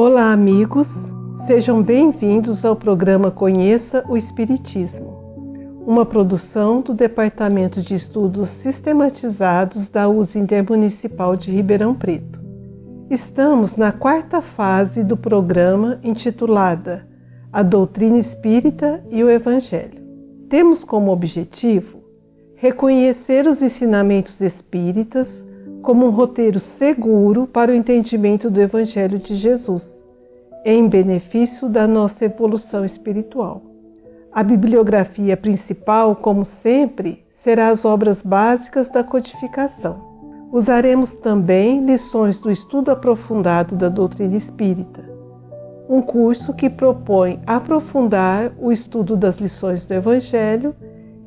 Olá, amigos. Sejam bem-vindos ao programa Conheça o Espiritismo, uma produção do Departamento de Estudos Sistematizados da USE Intermunicipal de Ribeirão Preto. Estamos na quarta fase do programa intitulada A Doutrina Espírita e o Evangelho. Temos como objetivo reconhecer os ensinamentos espíritas como um roteiro seguro para o entendimento do Evangelho de Jesus, em benefício da nossa evolução espiritual. A bibliografia principal, como sempre, será as obras básicas da codificação. Usaremos também lições do estudo aprofundado da doutrina espírita, um curso que propõe aprofundar o estudo das lições do Evangelho,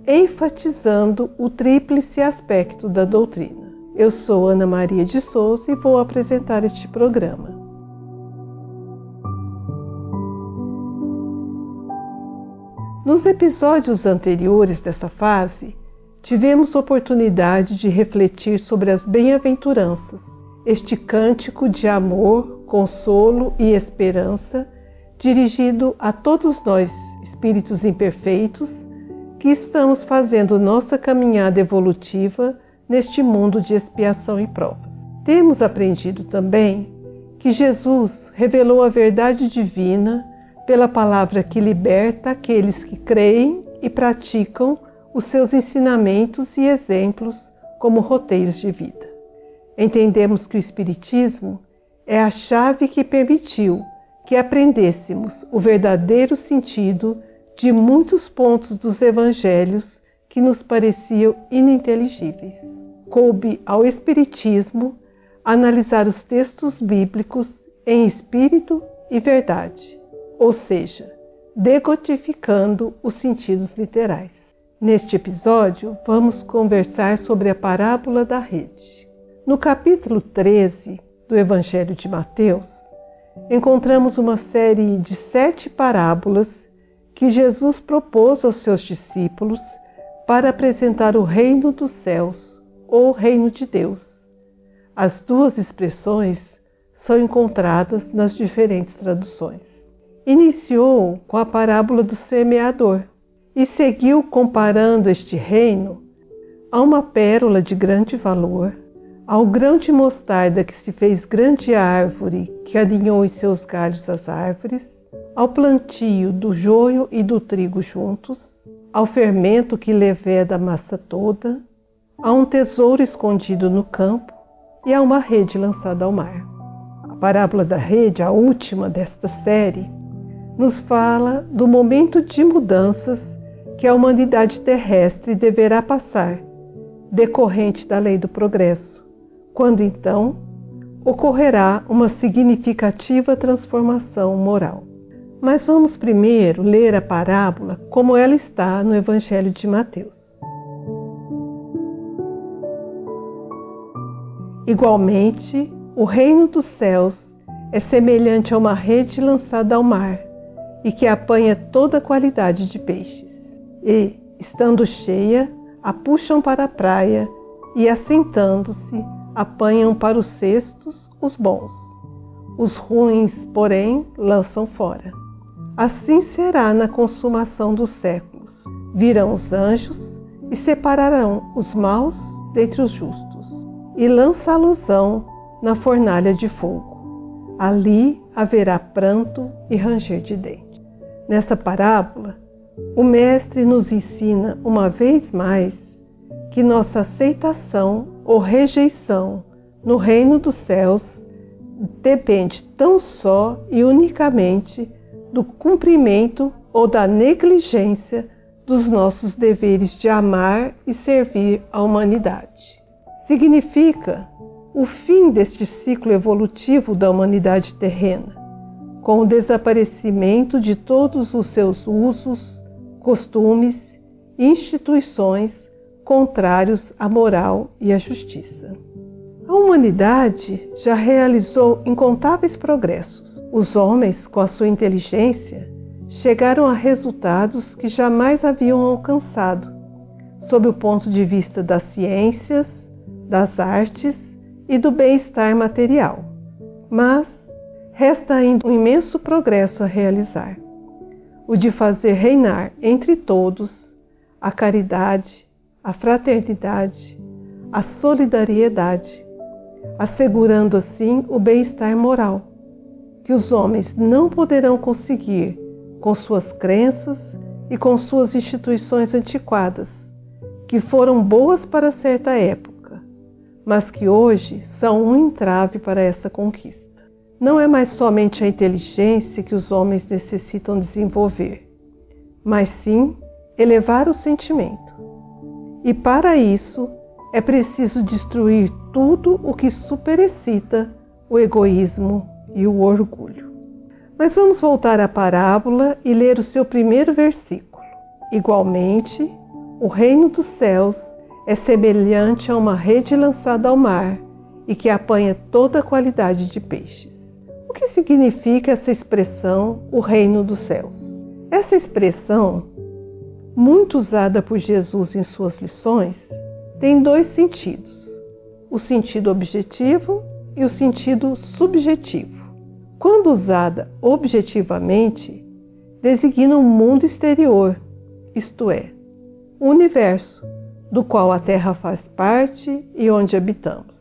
enfatizando o tríplice aspecto da doutrina. Eu sou Ana Maria de Souza e vou apresentar este programa. Nos episódios anteriores dessa fase, tivemos oportunidade de refletir sobre as bem-aventuranças, este cântico de amor, consolo e esperança dirigido a todos nós, espíritos imperfeitos, que estamos fazendo nossa caminhada evolutiva neste mundo de expiação e prova. Temos aprendido também que Jesus revelou a verdade divina pela palavra que liberta aqueles que creem e praticam os seus ensinamentos e exemplos como roteiros de vida. Entendemos que o Espiritismo é a chave que permitiu que aprendêssemos o verdadeiro sentido de muitos pontos dos evangelhos que nos pareciam ininteligíveis coube ao Espiritismo analisar os textos bíblicos em espírito e verdade, ou seja, degotificando os sentidos literais. Neste episódio, vamos conversar sobre a parábola da rede. No capítulo 13 do Evangelho de Mateus, encontramos uma série de sete parábolas que Jesus propôs aos seus discípulos para apresentar o reino dos céus ou reino de Deus. As duas expressões são encontradas nas diferentes traduções. Iniciou com a parábola do semeador e seguiu comparando este reino a uma pérola de grande valor, ao grão de mostarda que se fez grande árvore, que alinhou em seus galhos as árvores, ao plantio do joio e do trigo juntos, ao fermento que leveda a massa toda, Há um tesouro escondido no campo e há uma rede lançada ao mar. A parábola da rede, a última desta série, nos fala do momento de mudanças que a humanidade terrestre deverá passar, decorrente da lei do progresso, quando então ocorrerá uma significativa transformação moral. Mas vamos primeiro ler a parábola como ela está no Evangelho de Mateus. Igualmente, o reino dos céus é semelhante a uma rede lançada ao mar e que apanha toda qualidade de peixes. E, estando cheia, a puxam para a praia e, assentando-se, apanham para os cestos os bons. Os ruins, porém, lançam fora. Assim será na consumação dos séculos. Virão os anjos e separarão os maus dentre os justos e lança alusão na fornalha de fogo. Ali haverá pranto e ranger de dentes. Nessa parábola, o Mestre nos ensina uma vez mais que nossa aceitação ou rejeição no reino dos céus depende tão só e unicamente do cumprimento ou da negligência dos nossos deveres de amar e servir a humanidade. Significa o fim deste ciclo evolutivo da humanidade terrena, com o desaparecimento de todos os seus usos, costumes e instituições contrários à moral e à justiça. A humanidade já realizou incontáveis progressos. Os homens, com a sua inteligência, chegaram a resultados que jamais haviam alcançado, sob o ponto de vista das ciências, das artes e do bem-estar material. Mas resta ainda um imenso progresso a realizar: o de fazer reinar entre todos a caridade, a fraternidade, a solidariedade, assegurando assim o bem-estar moral, que os homens não poderão conseguir com suas crenças e com suas instituições antiquadas, que foram boas para certa época, mas que hoje são um entrave para essa conquista. Não é mais somente a inteligência que os homens necessitam desenvolver, mas sim elevar o sentimento. E para isso é preciso destruir tudo o que superexcita o egoísmo e o orgulho. Mas vamos voltar à parábola e ler o seu primeiro versículo. Igualmente, o reino dos céus é semelhante a uma rede lançada ao mar e que apanha toda a qualidade de peixes. O que significa essa expressão, o reino dos céus? Essa expressão, muito usada por Jesus em suas lições, tem dois sentidos: o sentido objetivo e o sentido subjetivo quando usada objetivamente, designa um mundo exterior, isto é, o universo, do qual a Terra faz parte e onde habitamos.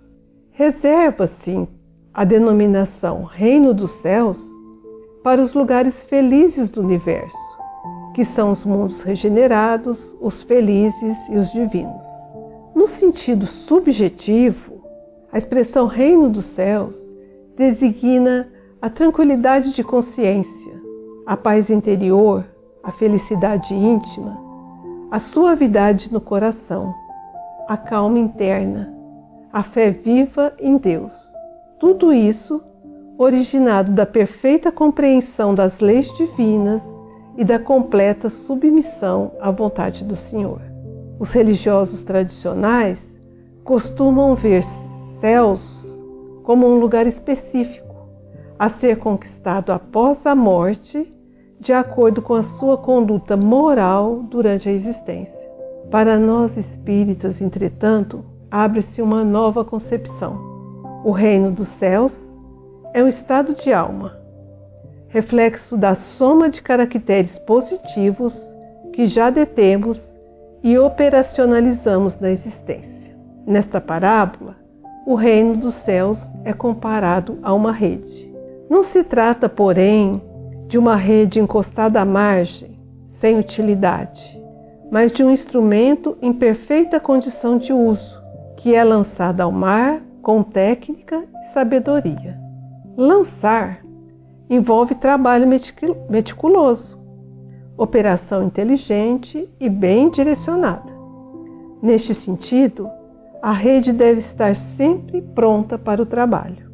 Reserva-se a denominação Reino dos Céus para os lugares felizes do universo, que são os mundos regenerados, os felizes e os divinos. No sentido subjetivo, a expressão Reino dos Céus designa a tranquilidade de consciência, a paz interior, a felicidade íntima, a suavidade no coração, a calma interna, a fé viva em Deus. Tudo isso originado da perfeita compreensão das leis divinas e da completa submissão à vontade do Senhor. Os religiosos tradicionais costumam ver céus como um lugar específico a ser conquistado após a morte, de acordo com a sua conduta moral durante a existência. Para nós espíritas, entretanto, abre-se uma nova concepção. O reino dos céus é um estado de alma, reflexo da soma de caracteres positivos que já detemos e operacionalizamos na existência. Nesta parábola, o reino dos céus é comparado a uma rede. Não se trata, porém, de uma rede encostada à margem, sem utilidade, mas de um instrumento em perfeita condição de uso, que é lançado ao mar com técnica e sabedoria. Lançar envolve trabalho meticuloso, operação inteligente e bem direcionada. Neste sentido, a rede deve estar sempre pronta para o trabalho.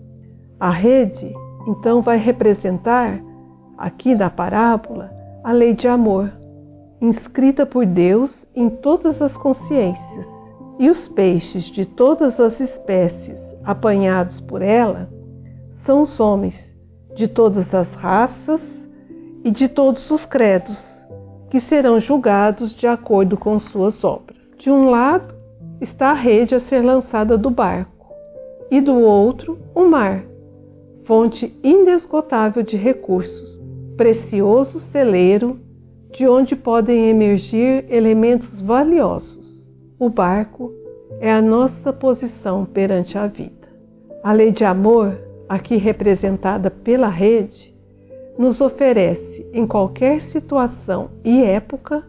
A rede então vai representar, aqui na parábola, a lei de amor, inscrita por Deus em todas as consciências. E os peixes de todas as espécies apanhados por ela são os homens de todas as raças e de todos os credos, que serão julgados de acordo com suas obras. De um lado está a rede a ser lançada do barco, e do outro, o mar fonte inesgotável de recursos, precioso celeiro de onde podem emergir elementos valiosos. O barco é a nossa posição perante a vida. A lei de amor, aqui representada pela rede, nos oferece, em qualquer situação e época,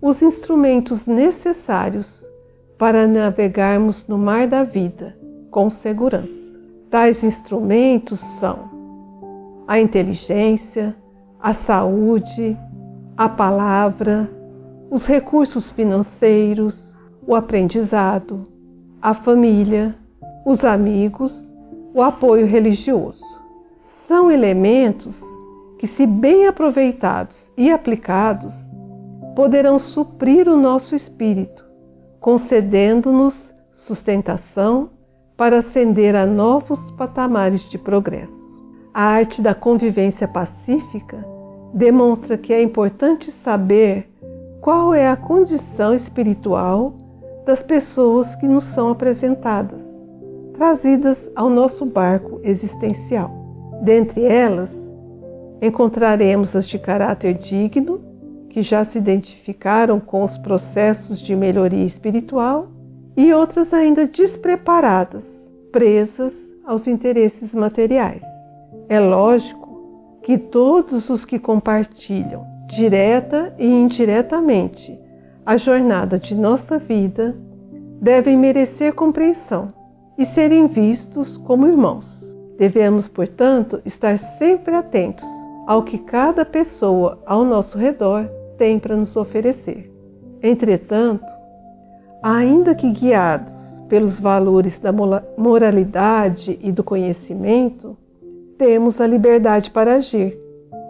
os instrumentos necessários para navegarmos no mar da vida com segurança. Tais instrumentos são a inteligência, a saúde, a palavra, os recursos financeiros, o aprendizado, a família, os amigos, o apoio religioso. São elementos que, se bem aproveitados e aplicados, poderão suprir o nosso espírito, concedendo-nos sustentação para ascender a novos patamares de progresso. A arte da convivência pacífica demonstra que é importante saber qual é a condição espiritual das pessoas que nos são apresentadas, trazidas ao nosso barco existencial. Dentre elas, encontraremos as de caráter digno, que já se identificaram com os processos de melhoria espiritual, e outras ainda despreparadas, presas aos interesses materiais. É lógico que todos os que compartilham, direta e indiretamente, a jornada de nossa vida devem merecer compreensão e serem vistos como irmãos. Devemos, portanto, estar sempre atentos ao que cada pessoa ao nosso redor tem para nos oferecer. Entretanto, ainda que guiados pelos valores da moralidade e do conhecimento, temos a liberdade para agir.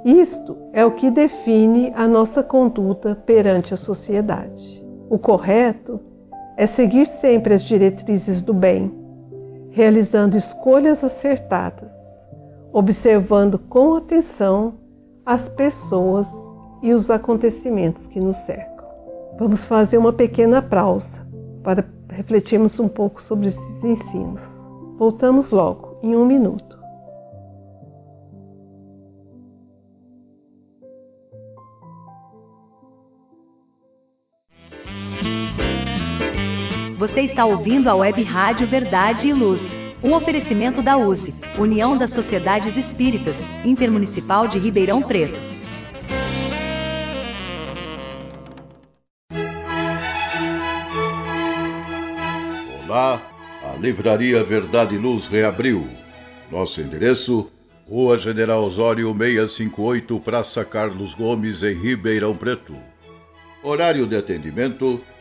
Isto é o que define a nossa conduta perante a sociedade. O correto é seguir sempre as diretrizes do bem, realizando escolhas acertadas, observando com atenção as pessoas e os acontecimentos que nos cercam. Vamos fazer uma pequena pausa para refletirmos um pouco sobre esses ensinos. Voltamos logo, em um minuto. Você está ouvindo a Web Rádio Verdade e Luz. Um oferecimento da USE, União das Sociedades Espíritas, Intermunicipal de Ribeirão Preto. Olá, a Livraria Verdade e Luz reabriu. Nosso endereço: Rua General Osório 658, Praça Carlos Gomes, em Ribeirão Preto. Horário de atendimento: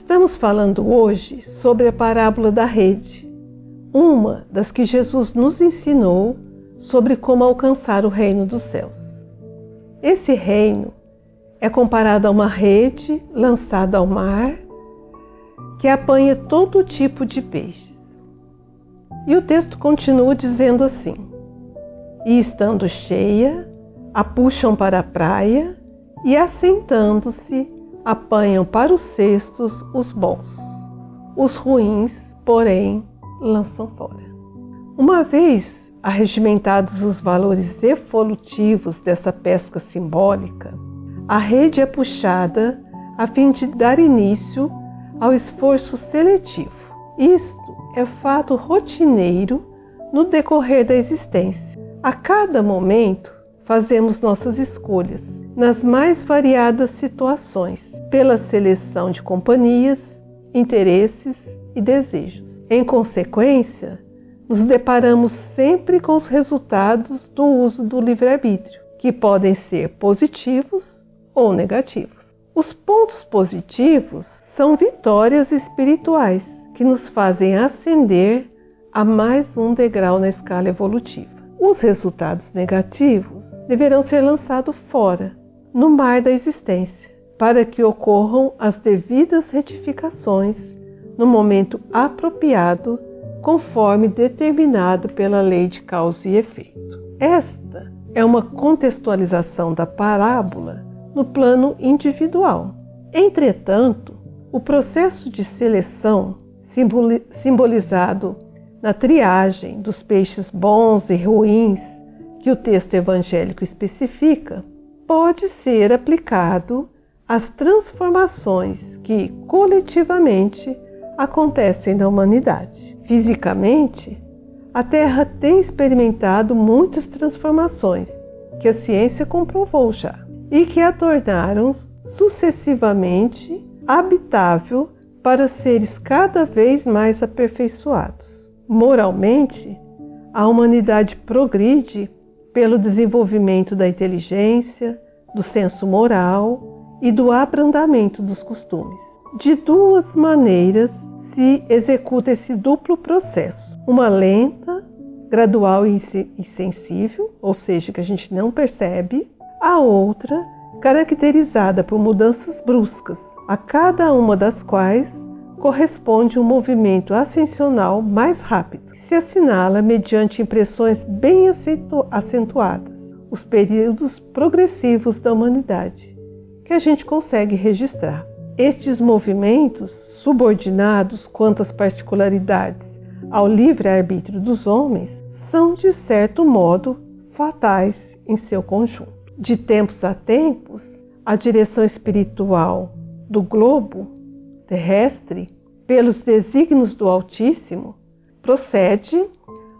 Estamos falando hoje sobre a parábola da rede, uma das que Jesus nos ensinou sobre como alcançar o reino dos céus. Esse reino é comparado a uma rede lançada ao mar que apanha todo tipo de peixes. E o texto continua dizendo assim: E estando cheia, a puxam para a praia e, assentando-se, apanham para os cestos os bons. Os ruins, porém, lançam fora. Uma vez arregimentados os valores evolutivos dessa pesca simbólica, a rede é puxada a fim de dar início ao esforço seletivo. Isto é fato rotineiro no decorrer da existência. A cada momento fazemos nossas escolhas nas mais variadas situações, pela seleção de companhias, interesses e desejos. Em consequência, nos deparamos sempre com os resultados do uso do livre-arbítrio, que podem ser positivos ou negativos. Os pontos positivos são vitórias espirituais que nos fazem ascender a mais um degrau na escala evolutiva. Os resultados negativos deverão ser lançados fora, no mar da existência, para que ocorram as devidas retificações no momento apropriado, conforme determinado pela lei de causa e efeito. Esta é uma contextualização da parábola no plano individual. Entretanto, o processo de seleção, simbolizado na triagem dos peixes bons e ruins que o texto evangélico especifica, pode ser aplicado às transformações que coletivamente acontecem na humanidade. Fisicamente, a Terra tem experimentado muitas transformações que a ciência comprovou já e que a tornaram sucessivamente habitável para seres cada vez mais aperfeiçoados. Moralmente, a humanidade progride pelo desenvolvimento da inteligência, do senso moral e do abrandamento dos costumes. De duas maneiras se executa esse duplo processo: uma lenta, gradual e sensível, ou seja, que a gente não percebe, a outra caracterizada por mudanças bruscas, a cada uma das quais corresponde um movimento ascensional mais rápido. Se assinala mediante impressões bem acentuadas os períodos progressivos da humanidade, que a gente consegue registrar. Estes movimentos, subordinados quanto às particularidades ao livre-arbítrio dos homens, são de certo modo fatais em seu conjunto de tempos a tempos, a direção espiritual do globo terrestre, pelos desígnios do Altíssimo, procede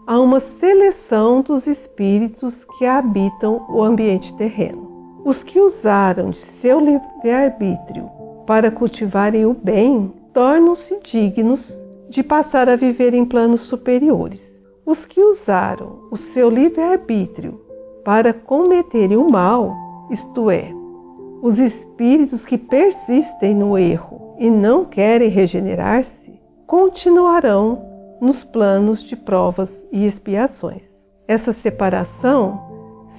a uma seleção dos espíritos que habitam o ambiente terreno. Os que usaram de seu livre-arbítrio para cultivarem o bem tornam-se dignos de passar a viver em planos superiores. Os que usaram o seu livre-arbítrio para cometerem o mal, isto é, os espíritos que persistem no erro e não querem regenerar-se, continuarão nos planos de provas e expiações. Essa separação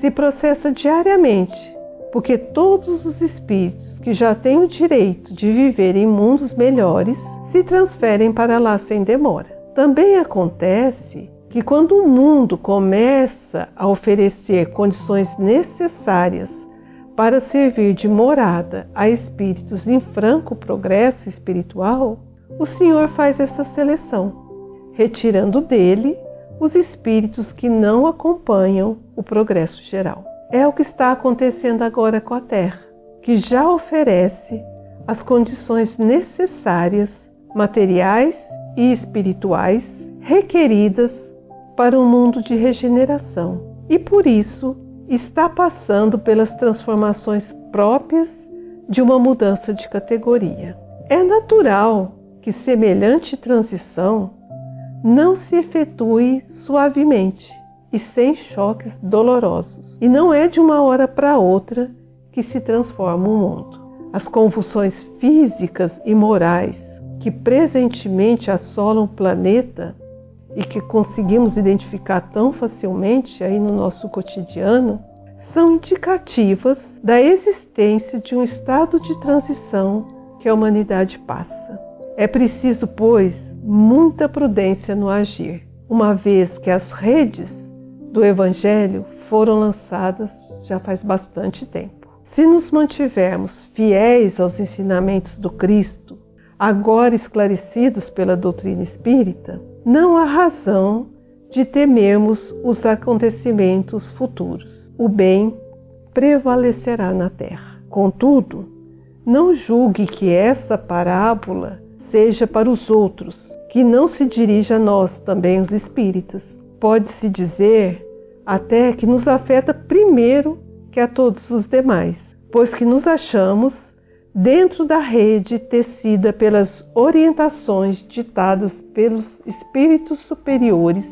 se processa diariamente, porque todos os espíritos que já têm o direito de viver em mundos melhores se transferem para lá sem demora. Também acontece que quando o mundo começa a oferecer condições necessárias para servir de morada a espíritos em franco progresso espiritual, o Senhor faz essa seleção, retirando dele os espíritos que não acompanham o progresso geral. É o que está acontecendo agora com a Terra, que já oferece as condições necessárias, materiais e espirituais, requeridas para um mundo de regeneração e por isso está passando pelas transformações próprias de uma mudança de categoria. É natural que semelhante transição não se efetue suavemente e sem choques dolorosos, e não é de uma hora para outra que se transforma o mundo. As convulsões físicas e morais que presentemente assolam o planeta e que conseguimos identificar tão facilmente aí no nosso cotidiano, são indicativas da existência de um estado de transição que a humanidade passa. É preciso, pois, muita prudência no agir, uma vez que as redes do Evangelho foram lançadas já faz bastante tempo. Se nos mantivermos fiéis aos ensinamentos do Cristo, agora esclarecidos pela doutrina espírita, não há razão de temermos os acontecimentos futuros. O bem prevalecerá na terra. Contudo, não julgue que essa parábola seja para os outros, que não se dirija a nós, também os espíritas. Pode-se dizer até que nos afeta primeiro que a todos os demais, pois que nos achamos dentro da rede tecida pelas orientações ditadas pelos espíritos superiores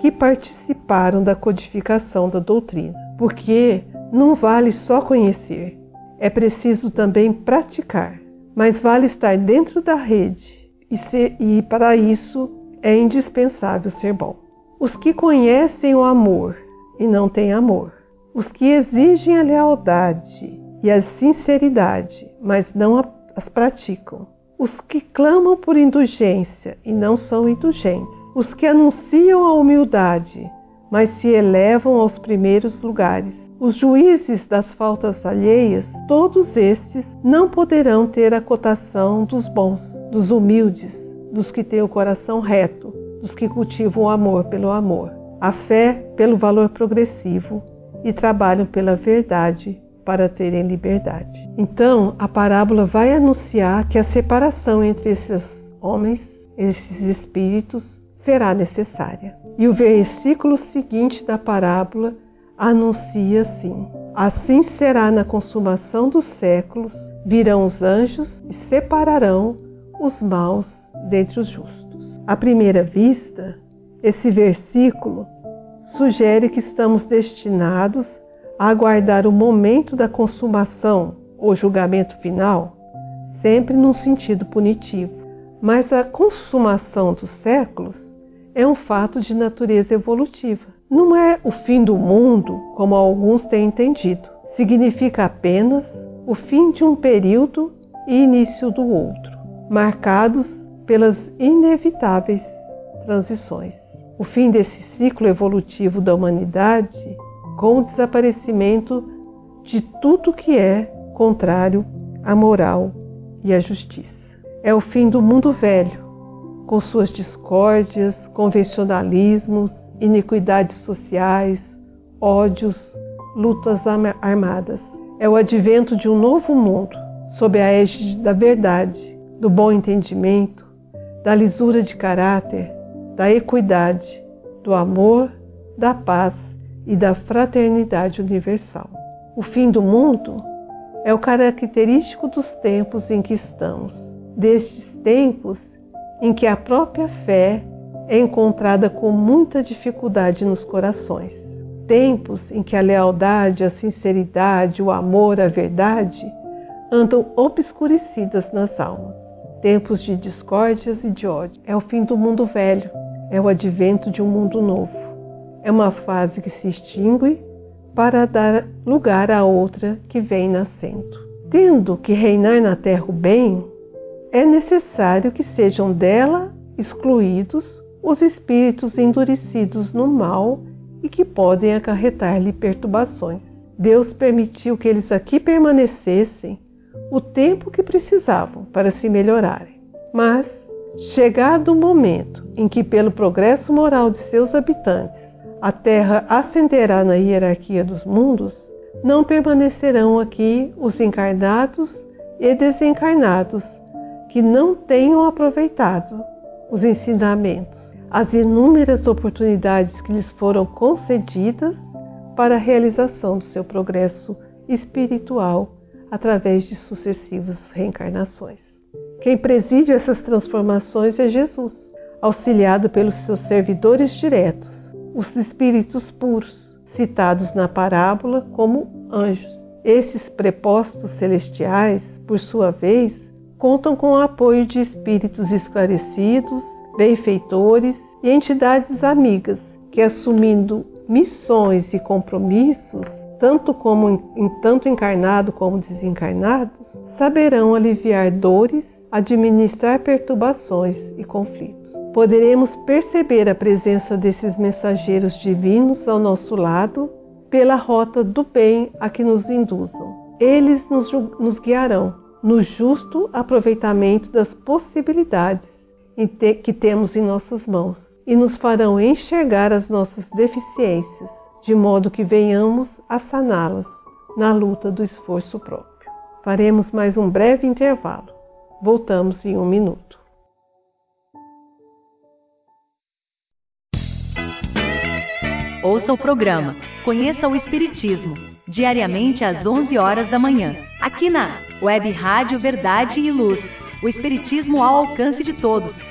que participaram da codificação da doutrina. Porque não vale só conhecer, é preciso também praticar, mas vale estar dentro da rede e, ser, e para isso é indispensável ser bom. Os que conhecem o amor e não têm amor, os que exigem a lealdade e a sinceridade, mas não as praticam, os que clamam por indulgência e não são indulgentes, os que anunciam a humildade, mas se elevam aos primeiros lugares, os juízes das faltas alheias, todos estes não poderão ter a cotação dos bons, dos humildes, dos que têm o coração reto, dos que cultivam o amor pelo amor, a fé pelo valor progressivo e trabalham pela verdade para terem liberdade. Então, a parábola vai anunciar que a separação entre esses homens, esses espíritos, será necessária. E o versículo seguinte da parábola anuncia assim: Assim será na consumação dos séculos, virão os anjos e separarão os maus dentre os justos. À primeira vista, esse versículo sugere que estamos destinados a aguardar o momento da consumação ou julgamento final, sempre num sentido punitivo. Mas a consumação dos séculos é um fato de natureza evolutiva não é o fim do mundo, como alguns têm entendido. Significa apenas o fim de um período e início do outro, marcados pelas inevitáveis transições. O fim desse ciclo evolutivo da humanidade com o desaparecimento de tudo que é contrário à moral e à justiça. É o fim do mundo velho, com suas discórdias, convencionalismos, iniquidades sociais, ódios, lutas armadas. É o advento de um novo mundo, sob a égide da verdade, do bom entendimento, da lisura de caráter, da equidade, do amor, da paz e da fraternidade universal. O fim do mundo é o característico dos tempos em que estamos, destes tempos em que a própria fé é encontrada com muita dificuldade nos corações. Tempos em que a lealdade, a sinceridade, o amor, a verdade andam obscurecidas nas almas. Tempos de discórdias e de ódio. É o fim do mundo velho, é o advento de um mundo novo. É uma fase que se extingue para dar lugar a outra que vem nascendo. Tendo que reinar na terra o bem, é necessário que sejam dela excluídos os espíritos endurecidos no mal e que podem acarretar-lhe perturbações. Deus permitiu que eles aqui permanecessem o tempo que precisavam para se melhorarem. Mas, chegado o momento em que, pelo progresso moral de seus habitantes, a Terra ascenderá na hierarquia dos mundos, não permanecerão aqui os encarnados e desencarnados que não tenham aproveitado os ensinamentos as inúmeras oportunidades que lhes foram concedidas para a realização do seu progresso espiritual através de sucessivas reencarnações. Quem preside essas transformações é Jesus, auxiliado pelos seus servidores diretos, os espíritos puros, citados na parábola como anjos. Esses prepostos celestiais, por sua vez, contam com o apoio de espíritos esclarecidos benfeitores e entidades amigas que, assumindo missões e compromissos, tanto como em tanto encarnado como desencarnados, saberão aliviar dores, administrar perturbações e conflitos. Poderemos perceber a presença desses mensageiros divinos ao nosso lado pela rota do bem a que nos induzam. eles nos, nos guiarão no justo aproveitamento das possibilidades que temos em nossas mãos e nos farão enxergar as nossas deficiências, de modo que venhamos a saná-las na luta do esforço próprio. Faremos mais um breve intervalo. Voltamos em um minuto. Ouça o programa Conheça o Espiritismo, diariamente às 11 horas da manhã, aqui na Web Rádio Verdade e Luz. O Espiritismo ao alcance de todos.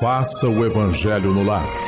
Faça o Evangelho no lar.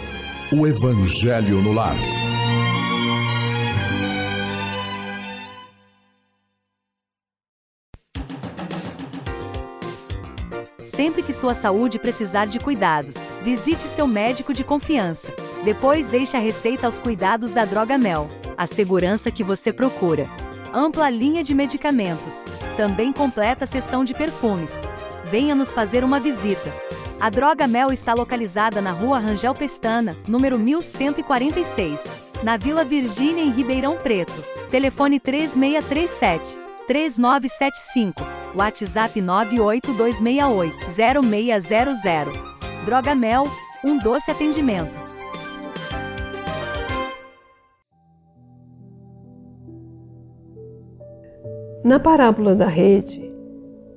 o Evangelho no lar. Sempre que sua saúde precisar de cuidados, visite seu médico de confiança. Depois deixe a receita aos cuidados da Droga Mel a segurança que você procura. Ampla linha de medicamentos. Também completa seção de perfumes. Venha nos fazer uma visita. A Droga Mel está localizada na rua Rangel Pestana, número 1146, na Vila Virgínia, em Ribeirão Preto. Telefone 3637 3975. WhatsApp 98268 0600. Droga Mel, um doce atendimento. Na parábola da rede,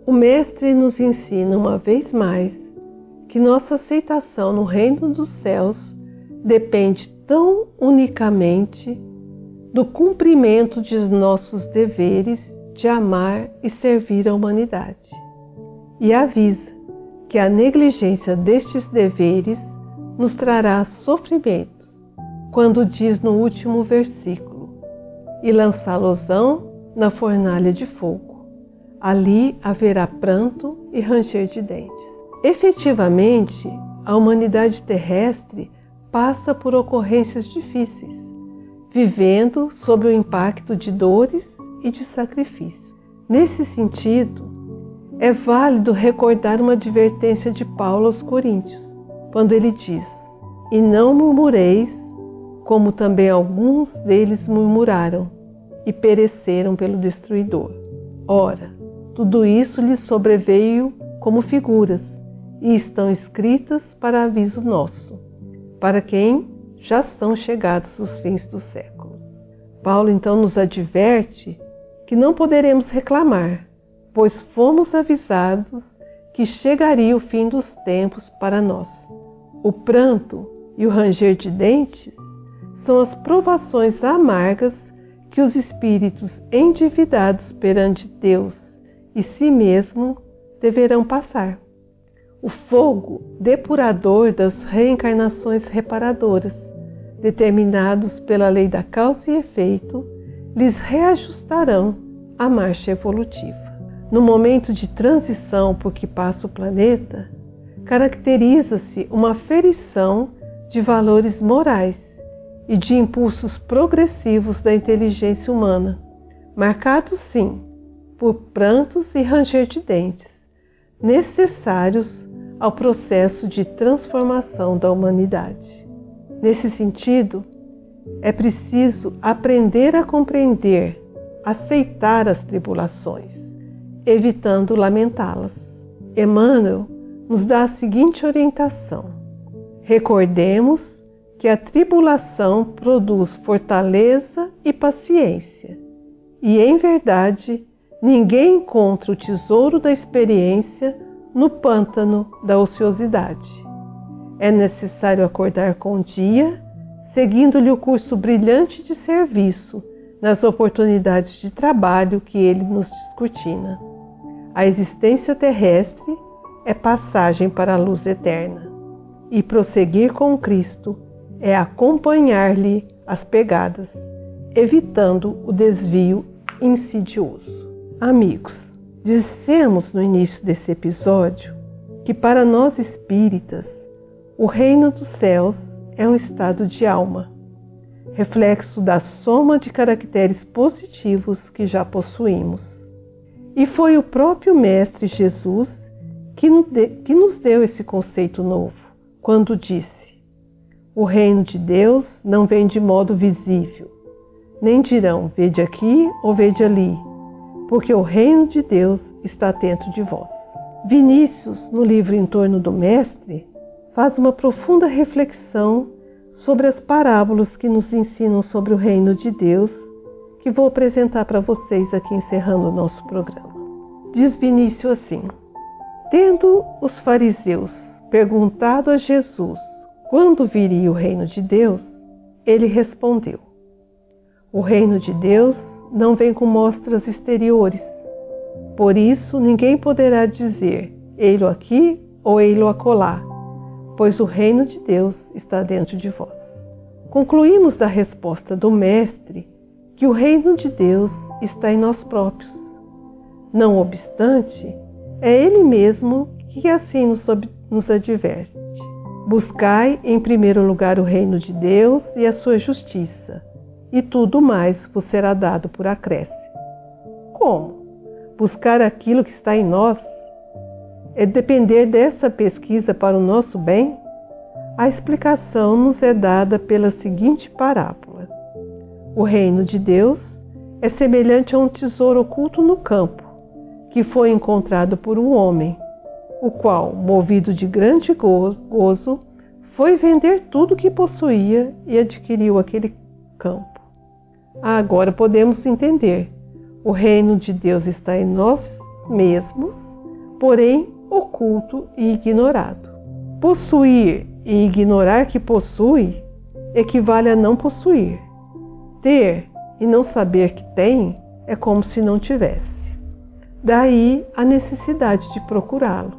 o Mestre nos ensina uma vez mais que nossa aceitação no reino dos céus depende tão unicamente do cumprimento de nossos deveres de amar e servir a humanidade. E avisa que a negligência destes deveres nos trará sofrimento, quando diz no último versículo: E lançá-losão na fornalha de fogo. Ali haverá pranto e ranger de dentes. Efetivamente, a humanidade terrestre passa por ocorrências difíceis, vivendo sob o impacto de dores e de sacrifício. Nesse sentido, é válido recordar uma advertência de Paulo aos Coríntios, quando ele diz: E não murmureis, como também alguns deles murmuraram e pereceram pelo destruidor. Ora, tudo isso lhes sobreveio como figuras e estão escritas para aviso nosso, para quem já são chegados os fins do século. Paulo então nos adverte que não poderemos reclamar, pois fomos avisados que chegaria o fim dos tempos para nós. O pranto e o ranger de dentes são as provações amargas que os espíritos endividados perante Deus e si mesmo deverão passar. O fogo depurador das reencarnações reparadoras, determinados pela lei da causa e efeito, lhes reajustarão a marcha evolutiva. No momento de transição por que passa o planeta, caracteriza-se uma ferição de valores morais e de impulsos progressivos da inteligência humana, marcados sim por prantos e ranger de dentes, necessários ao processo de transformação da humanidade. Nesse sentido, é preciso aprender a compreender, aceitar as tribulações, evitando lamentá-las. Emmanuel nos dá a seguinte orientação: recordemos que a tribulação produz fortaleza e paciência. E em verdade, ninguém encontra o tesouro da experiência no pântano da ociosidade. É necessário acordar com o dia, seguindo-lhe o curso brilhante de serviço nas oportunidades de trabalho que ele nos descortina. A existência terrestre é passagem para a luz eterna, e prosseguir com Cristo é acompanhar-lhe as pegadas, evitando o desvio insidioso. Amigos, dissemos no início desse episódio que para nós espíritas, o reino dos céus é um estado de alma, reflexo da soma de caracteres positivos que já possuímos. E foi o próprio Mestre Jesus que nos deu esse conceito novo, quando disse: O reino de Deus não vem de modo visível, nem dirão, vede aqui ou vede ali, porque o reino de Deus está dentro de vós. Vinícius, no livro Em torno do Mestre, faz uma profunda reflexão sobre as parábolas que nos ensinam sobre o reino de Deus, que vou apresentar para vocês aqui encerrando o nosso programa. Diz Vinícius assim: Tendo os fariseus perguntado a Jesus quando viria o reino de Deus, ele respondeu: O reino de Deus não vem com mostras exteriores. Por isso ninguém poderá dizer: ei-lo aqui ou ei-lo acolá, pois o reino de Deus está dentro de vós. Concluímos da resposta do Mestre que o reino de Deus está em nós próprios. Não obstante, é Ele mesmo que assim nos, nos adverte. Buscai em primeiro lugar o reino de Deus e a sua justiça, e tudo mais vos será dado por acréscimo. Como? Buscar aquilo que está em nós? É depender dessa pesquisa para o nosso bem? A explicação nos é dada pela seguinte parábola: O reino de Deus é semelhante a um tesouro oculto no campo, que foi encontrado por um homem, o qual, movido de grande gozo, foi vender tudo que possuía e adquiriu aquele campo. Agora podemos entender. O reino de Deus está em nós mesmos, porém oculto e ignorado. Possuir e ignorar que possui equivale a não possuir. Ter e não saber que tem é como se não tivesse. Daí a necessidade de procurá-lo.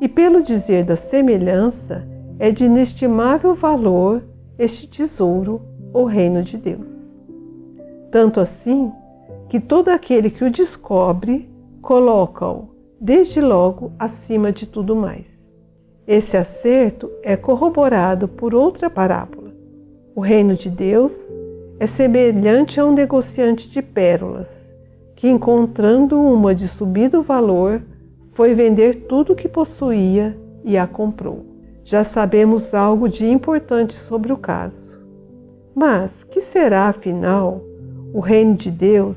E pelo dizer da semelhança, é de inestimável valor este tesouro, o reino de Deus. Tanto assim que todo aquele que o descobre coloca-o, desde logo, acima de tudo mais. Esse acerto é corroborado por outra parábola. O reino de Deus é semelhante a um negociante de pérolas, que, encontrando uma de subido valor, foi vender tudo o que possuía e a comprou. Já sabemos algo de importante sobre o caso. Mas que será, afinal, o reino de Deus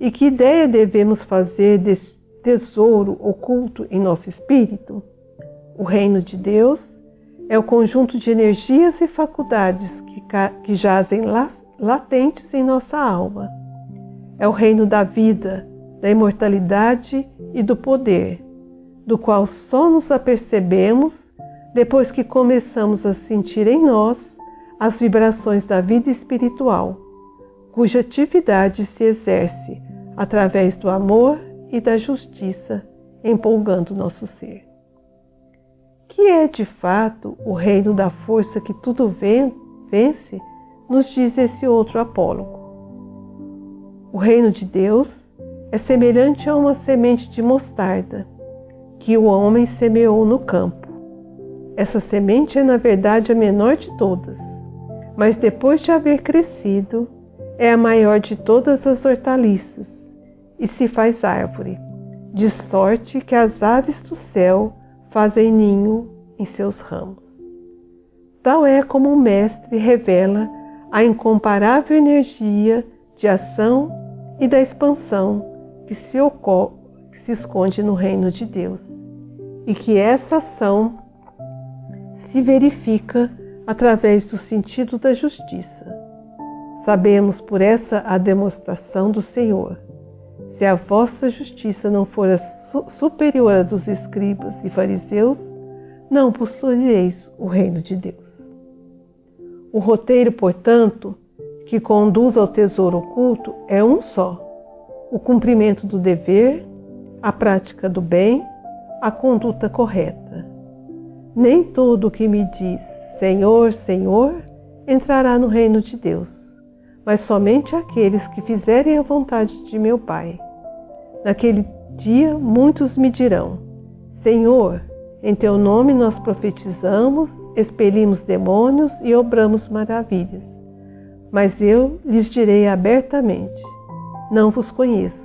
e que ideia devemos fazer desse tesouro oculto em nosso espírito? O reino de Deus é o conjunto de energias e faculdades que, que jazem latentes em nossa alma. É o reino da vida, da imortalidade e do poder, do qual só nos apercebemos depois que começamos a sentir em nós as vibrações da vida espiritual, cuja atividade se exerce através do amor e da justiça, empolgando nosso ser que é de fato o reino da força que tudo vence, nos diz esse outro apólogo. O reino de Deus é semelhante a uma semente de mostarda que o homem semeou no campo. Essa semente é, na verdade, a menor de todas, mas depois de haver crescido, é a maior de todas as hortaliças e se faz árvore, de sorte que as aves do céu fazem ninho em seus ramos. Tal é como o Mestre revela a incomparável energia de ação e da expansão que se, que se esconde no reino de Deus, e que essa ação se verifica através do sentido da justiça. Sabemos por essa a demonstração do Senhor. Se a vossa justiça não for superior à dos escribas e fariseus, não possuireis o reino de Deus. O roteiro, portanto, que conduz ao tesouro oculto é um só: o cumprimento do dever, a prática do bem, a conduta correta. Nem todo o que me diz Senhor, Senhor entrará no reino de Deus, mas somente aqueles que fizerem a vontade de meu Pai. Naquele dia muitos me dirão: Senhor, em teu nome nós profetizamos, expelimos demônios e obramos maravilhas. Mas eu lhes direi abertamente: Não vos conheço.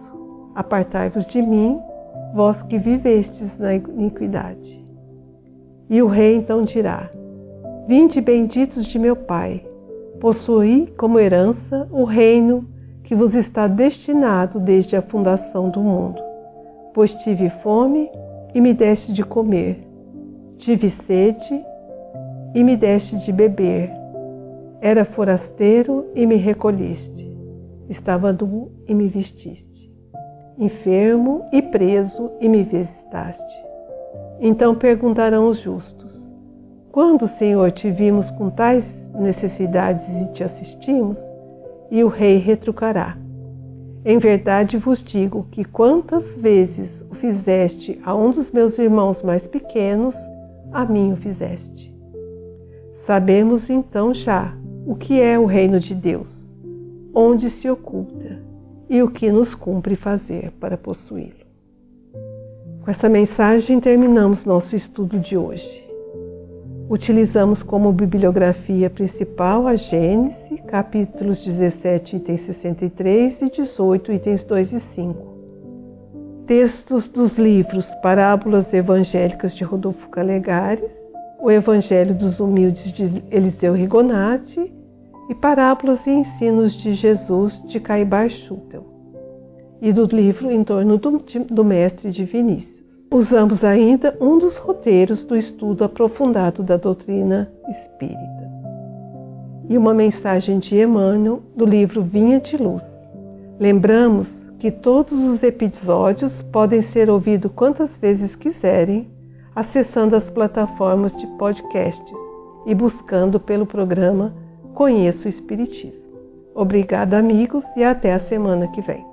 Apartai-vos de mim, vós que vivestes na iniquidade. E o rei então dirá: Vinde benditos de meu Pai, possuí como herança o reino que vos está destinado desde a fundação do mundo. Pois tive fome e me deste de comer, tive sede e me deste de beber, era forasteiro e me recolheste, estava nu e me vestiste, enfermo e preso e me visitaste. Então perguntarão os justos: Quando, Senhor, te vimos com tais necessidades e te assistimos? E o rei retrucará: Em verdade vos digo que quantas vezes o fizeste a um dos meus irmãos mais pequenos, a mim o fizeste. Sabemos então já o que é o reino de Deus, onde se oculta e o que nos cumpre fazer para possuí-lo. Com essa mensagem terminamos nosso estudo de hoje. Utilizamos como bibliografia principal a Gênesis, capítulos 17, itens 63 e 18, itens 2 e 5. Textos dos livros Parábolas Evangélicas de Rodolfo Calegares, O Evangelho dos Humildes de Eliseu Rigonati e Parábolas e Ensinos de Jesus de Caibar Schutel, e do livro Em torno do, do Mestre de Vinícius. Usamos ainda um dos roteiros do estudo aprofundado da doutrina espírita e uma mensagem de Emmanuel do livro Vinha de Luz. Lembramos que todos os episódios podem ser ouvidos quantas vezes quiserem, acessando as plataformas de podcasts e buscando pelo programa Conheça o Espiritismo. Obrigada, amigos, e até a semana que vem.